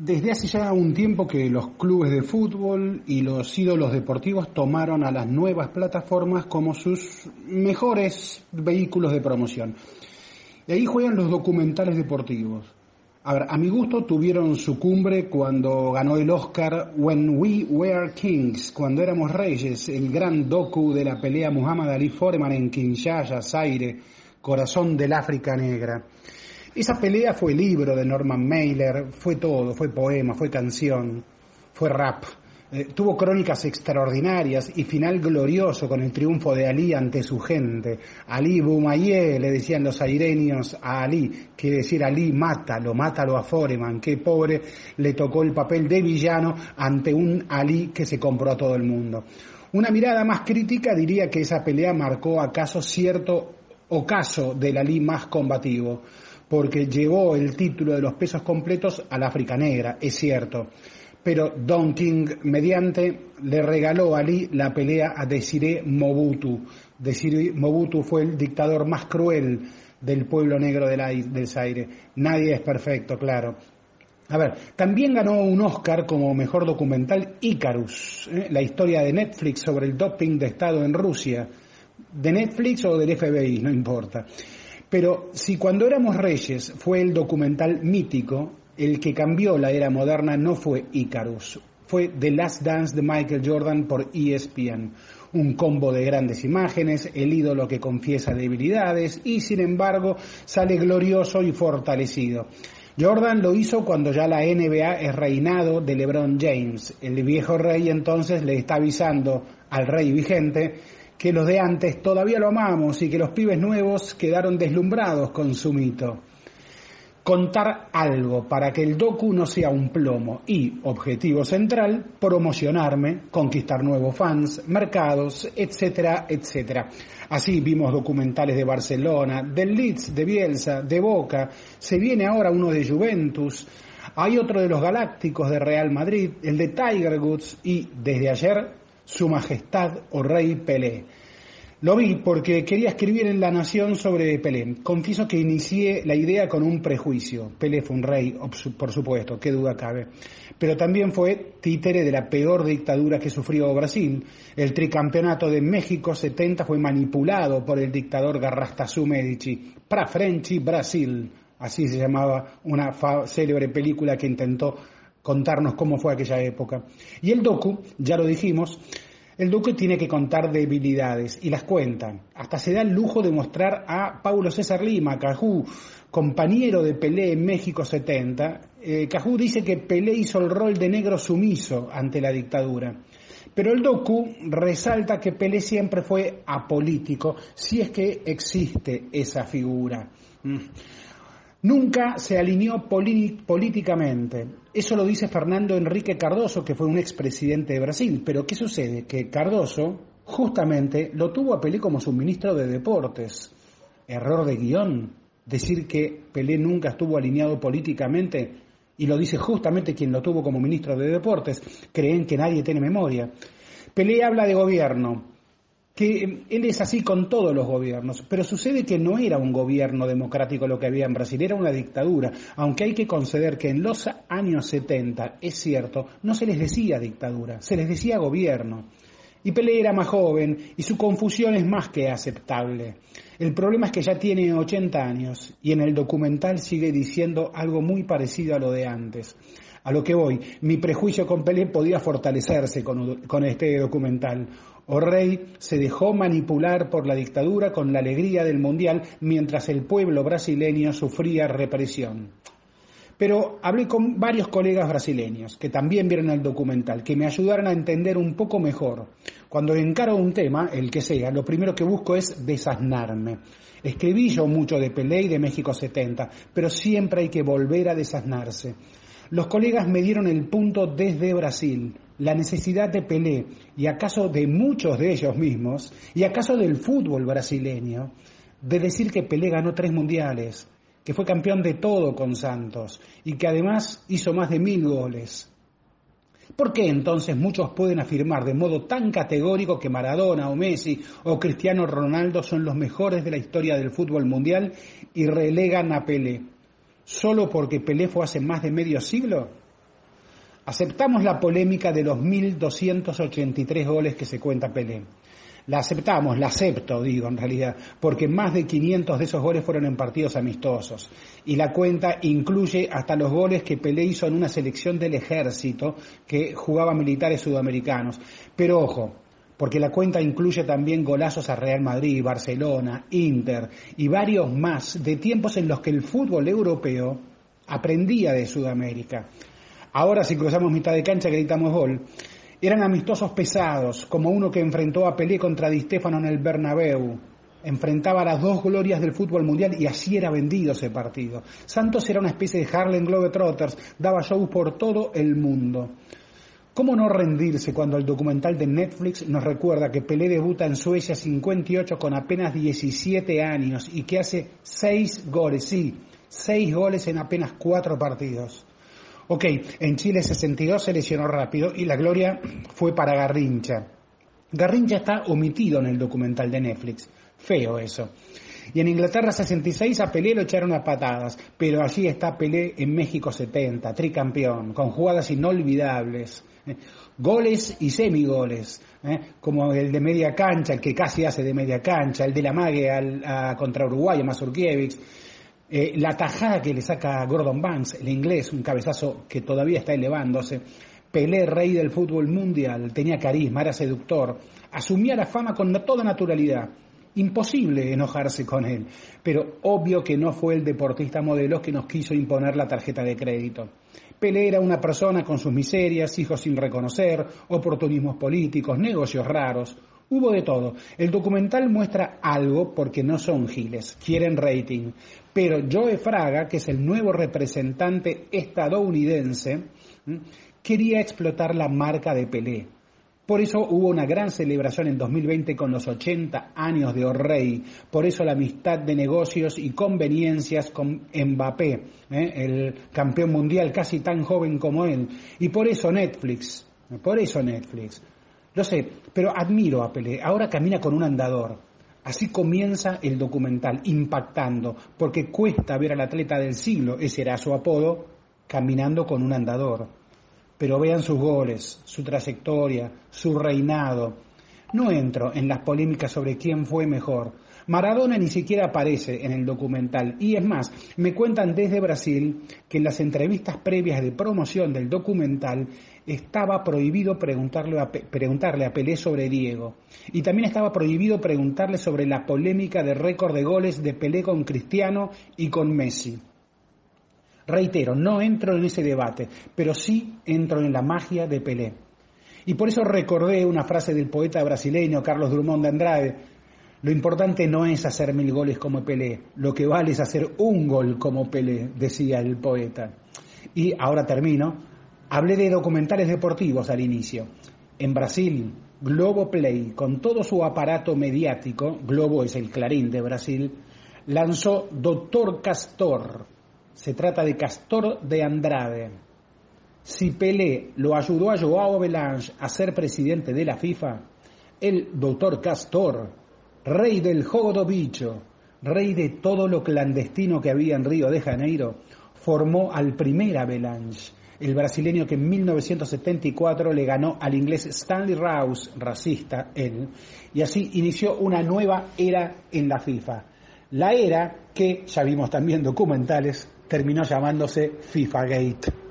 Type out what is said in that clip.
Desde hace ya un tiempo que los clubes de fútbol y los ídolos deportivos tomaron a las nuevas plataformas como sus mejores vehículos de promoción. Y ahí juegan los documentales deportivos. A a mi gusto tuvieron su cumbre cuando ganó el Oscar When We Were Kings, cuando éramos reyes, el gran docu de la pelea Muhammad Ali Foreman en Kinshasa, Zaire, corazón del África Negra. Esa pelea fue libro de Norman Mailer, fue todo, fue poema, fue canción, fue rap. Eh, tuvo crónicas extraordinarias y final glorioso con el triunfo de Ali ante su gente. Ali Boumayé, le decían los aireños a Ali, quiere decir Ali, mátalo, mátalo a Foreman, qué pobre, le tocó el papel de villano ante un Ali que se compró a todo el mundo. Una mirada más crítica diría que esa pelea marcó acaso cierto ocaso del Ali más combativo porque llevó el título de los pesos completos al África Negra, es cierto. Pero Don King, mediante, le regaló a Ali la pelea a Desiré Mobutu. Desiré Mobutu fue el dictador más cruel del pueblo negro del Zaire. Nadie es perfecto, claro. A ver, también ganó un Oscar como mejor documental Icarus, ¿eh? la historia de Netflix sobre el doping de Estado en Rusia. De Netflix o del FBI, no importa. Pero si cuando éramos reyes fue el documental mítico, el que cambió la era moderna no fue Icarus, fue The Last Dance de Michael Jordan por ESPN. Un combo de grandes imágenes, el ídolo que confiesa debilidades y sin embargo sale glorioso y fortalecido. Jordan lo hizo cuando ya la NBA es reinado de LeBron James. El viejo rey entonces le está avisando al rey vigente que los de antes todavía lo amamos y que los pibes nuevos quedaron deslumbrados con su mito. Contar algo para que el docu no sea un plomo y, objetivo central, promocionarme, conquistar nuevos fans, mercados, etcétera, etcétera. Así vimos documentales de Barcelona, del Leeds, de Bielsa, de Boca, se viene ahora uno de Juventus, hay otro de los Galácticos de Real Madrid, el de Tiger Woods y, desde ayer, su Majestad o Rey Pelé. Lo vi porque quería escribir en La Nación sobre Pelé. Confieso que inicié la idea con un prejuicio. Pelé fue un rey, por supuesto, qué duda cabe. Pero también fue títere de la peor dictadura que sufrió Brasil. El tricampeonato de México 70 fue manipulado por el dictador Garrastazu Medici. Pra Frenchi Brasil, así se llamaba una célebre película que intentó contarnos cómo fue aquella época. Y el docu, ya lo dijimos, el docu tiene que contar debilidades y las cuentan. Hasta se da el lujo de mostrar a Paulo César Lima, Cajú, compañero de Pelé en México 70. Eh, Cajú dice que Pelé hizo el rol de negro sumiso ante la dictadura. Pero el docu resalta que Pelé siempre fue apolítico, si es que existe esa figura. Nunca se alineó políticamente. Eso lo dice Fernando Enrique Cardoso, que fue un expresidente de Brasil. Pero ¿qué sucede? Que Cardoso justamente lo tuvo a Pelé como su ministro de Deportes. Error de guion. Decir que Pelé nunca estuvo alineado políticamente y lo dice justamente quien lo tuvo como ministro de Deportes. Creen que nadie tiene memoria. Pelé habla de gobierno, que él es así con todos los gobiernos, pero sucede que no era un gobierno democrático lo que había en Brasil, era una dictadura, aunque hay que conceder que en los años 70, es cierto, no se les decía dictadura, se les decía gobierno. Y Pelé era más joven y su confusión es más que aceptable. El problema es que ya tiene 80 años y en el documental sigue diciendo algo muy parecido a lo de antes. A lo que voy, mi prejuicio con Pelé podía fortalecerse con, con este documental. O'Reilly se dejó manipular por la dictadura con la alegría del Mundial mientras el pueblo brasileño sufría represión. Pero hablé con varios colegas brasileños que también vieron el documental, que me ayudaron a entender un poco mejor. Cuando encaro un tema, el que sea, lo primero que busco es desasnarme. Escribí yo mucho de Pelé y de México 70, pero siempre hay que volver a desasnarse. Los colegas me dieron el punto desde Brasil, la necesidad de Pelé, y acaso de muchos de ellos mismos, y acaso del fútbol brasileño, de decir que Pelé ganó tres mundiales, que fue campeón de todo con Santos, y que además hizo más de mil goles. ¿Por qué entonces muchos pueden afirmar de modo tan categórico que Maradona o Messi o Cristiano Ronaldo son los mejores de la historia del fútbol mundial y relegan a Pelé? ¿Solo porque Pelé fue hace más de medio siglo? Aceptamos la polémica de los 1.283 goles que se cuenta Pelé. La aceptamos, la acepto, digo en realidad, porque más de 500 de esos goles fueron en partidos amistosos. Y la cuenta incluye hasta los goles que Pelé hizo en una selección del ejército que jugaba militares sudamericanos. Pero ojo, porque la cuenta incluye también golazos a Real Madrid, Barcelona, Inter y varios más de tiempos en los que el fútbol europeo aprendía de Sudamérica. Ahora si cruzamos mitad de cancha gritamos gol. Eran amistosos pesados, como uno que enfrentó a Pelé contra Di Stefano en el Bernabéu. Enfrentaba las dos glorias del fútbol mundial y así era vendido ese partido. Santos era una especie de Harlem Globetrotters, daba shows por todo el mundo. ¿Cómo no rendirse cuando el documental de Netflix nos recuerda que Pelé debuta en Suecia 58 con apenas 17 años y que hace 6 goles, sí, 6 goles en apenas 4 partidos? Ok, en Chile 62 se lesionó rápido y la gloria fue para Garrincha. Garrincha está omitido en el documental de Netflix. Feo eso. Y en Inglaterra 66 a Pelé lo echaron a patadas, pero allí está Pelé en México 70, tricampeón, con jugadas inolvidables. Goles y semigoles, ¿eh? como el de media cancha, el que casi hace de media cancha, el de la mague contra Uruguay, a Mazurkiewicz eh, la tajada que le saca Gordon Banks, el inglés, un cabezazo que todavía está elevándose. Pelé, rey del fútbol mundial, tenía carisma, era seductor, asumía la fama con toda naturalidad. Imposible enojarse con él, pero obvio que no fue el deportista modelo que nos quiso imponer la tarjeta de crédito. Pelé era una persona con sus miserias, hijos sin reconocer, oportunismos políticos, negocios raros, Hubo de todo. El documental muestra algo porque no son giles, quieren rating. Pero Joe Fraga, que es el nuevo representante estadounidense, quería explotar la marca de Pelé. Por eso hubo una gran celebración en 2020 con los 80 años de O'Reilly. Por eso la amistad de negocios y conveniencias con Mbappé, ¿eh? el campeón mundial casi tan joven como él. Y por eso Netflix, por eso Netflix. Lo sé, pero admiro a Pelé. Ahora camina con un andador. Así comienza el documental, impactando, porque cuesta ver al atleta del siglo, ese era su apodo, caminando con un andador. Pero vean sus goles, su trayectoria, su reinado. No entro en las polémicas sobre quién fue mejor, Maradona ni siquiera aparece en el documental. Y es más, me cuentan desde Brasil que en las entrevistas previas de promoción del documental estaba prohibido preguntarle a, preguntarle a Pelé sobre Diego. Y también estaba prohibido preguntarle sobre la polémica de récord de goles de Pelé con Cristiano y con Messi. Reitero, no entro en ese debate, pero sí entro en la magia de Pelé. Y por eso recordé una frase del poeta brasileño Carlos Drummond de Andrade, lo importante no es hacer mil goles como Pelé, lo que vale es hacer un gol como Pelé, decía el poeta. Y ahora termino. Hablé de documentales deportivos al inicio. En Brasil, Globo Play, con todo su aparato mediático, Globo es el clarín de Brasil, lanzó Doctor Castor. Se trata de Castor de Andrade. Si Pelé lo ayudó a Joao Belange a ser presidente de la FIFA, el Doctor Castor rey del jogo bicho, rey de todo lo clandestino que había en Río de Janeiro, formó al primer Avalanche, el brasileño que en 1974 le ganó al inglés Stanley Rouse, racista él, y así inició una nueva era en la FIFA. La era que, ya vimos también documentales, terminó llamándose FIFA Gate.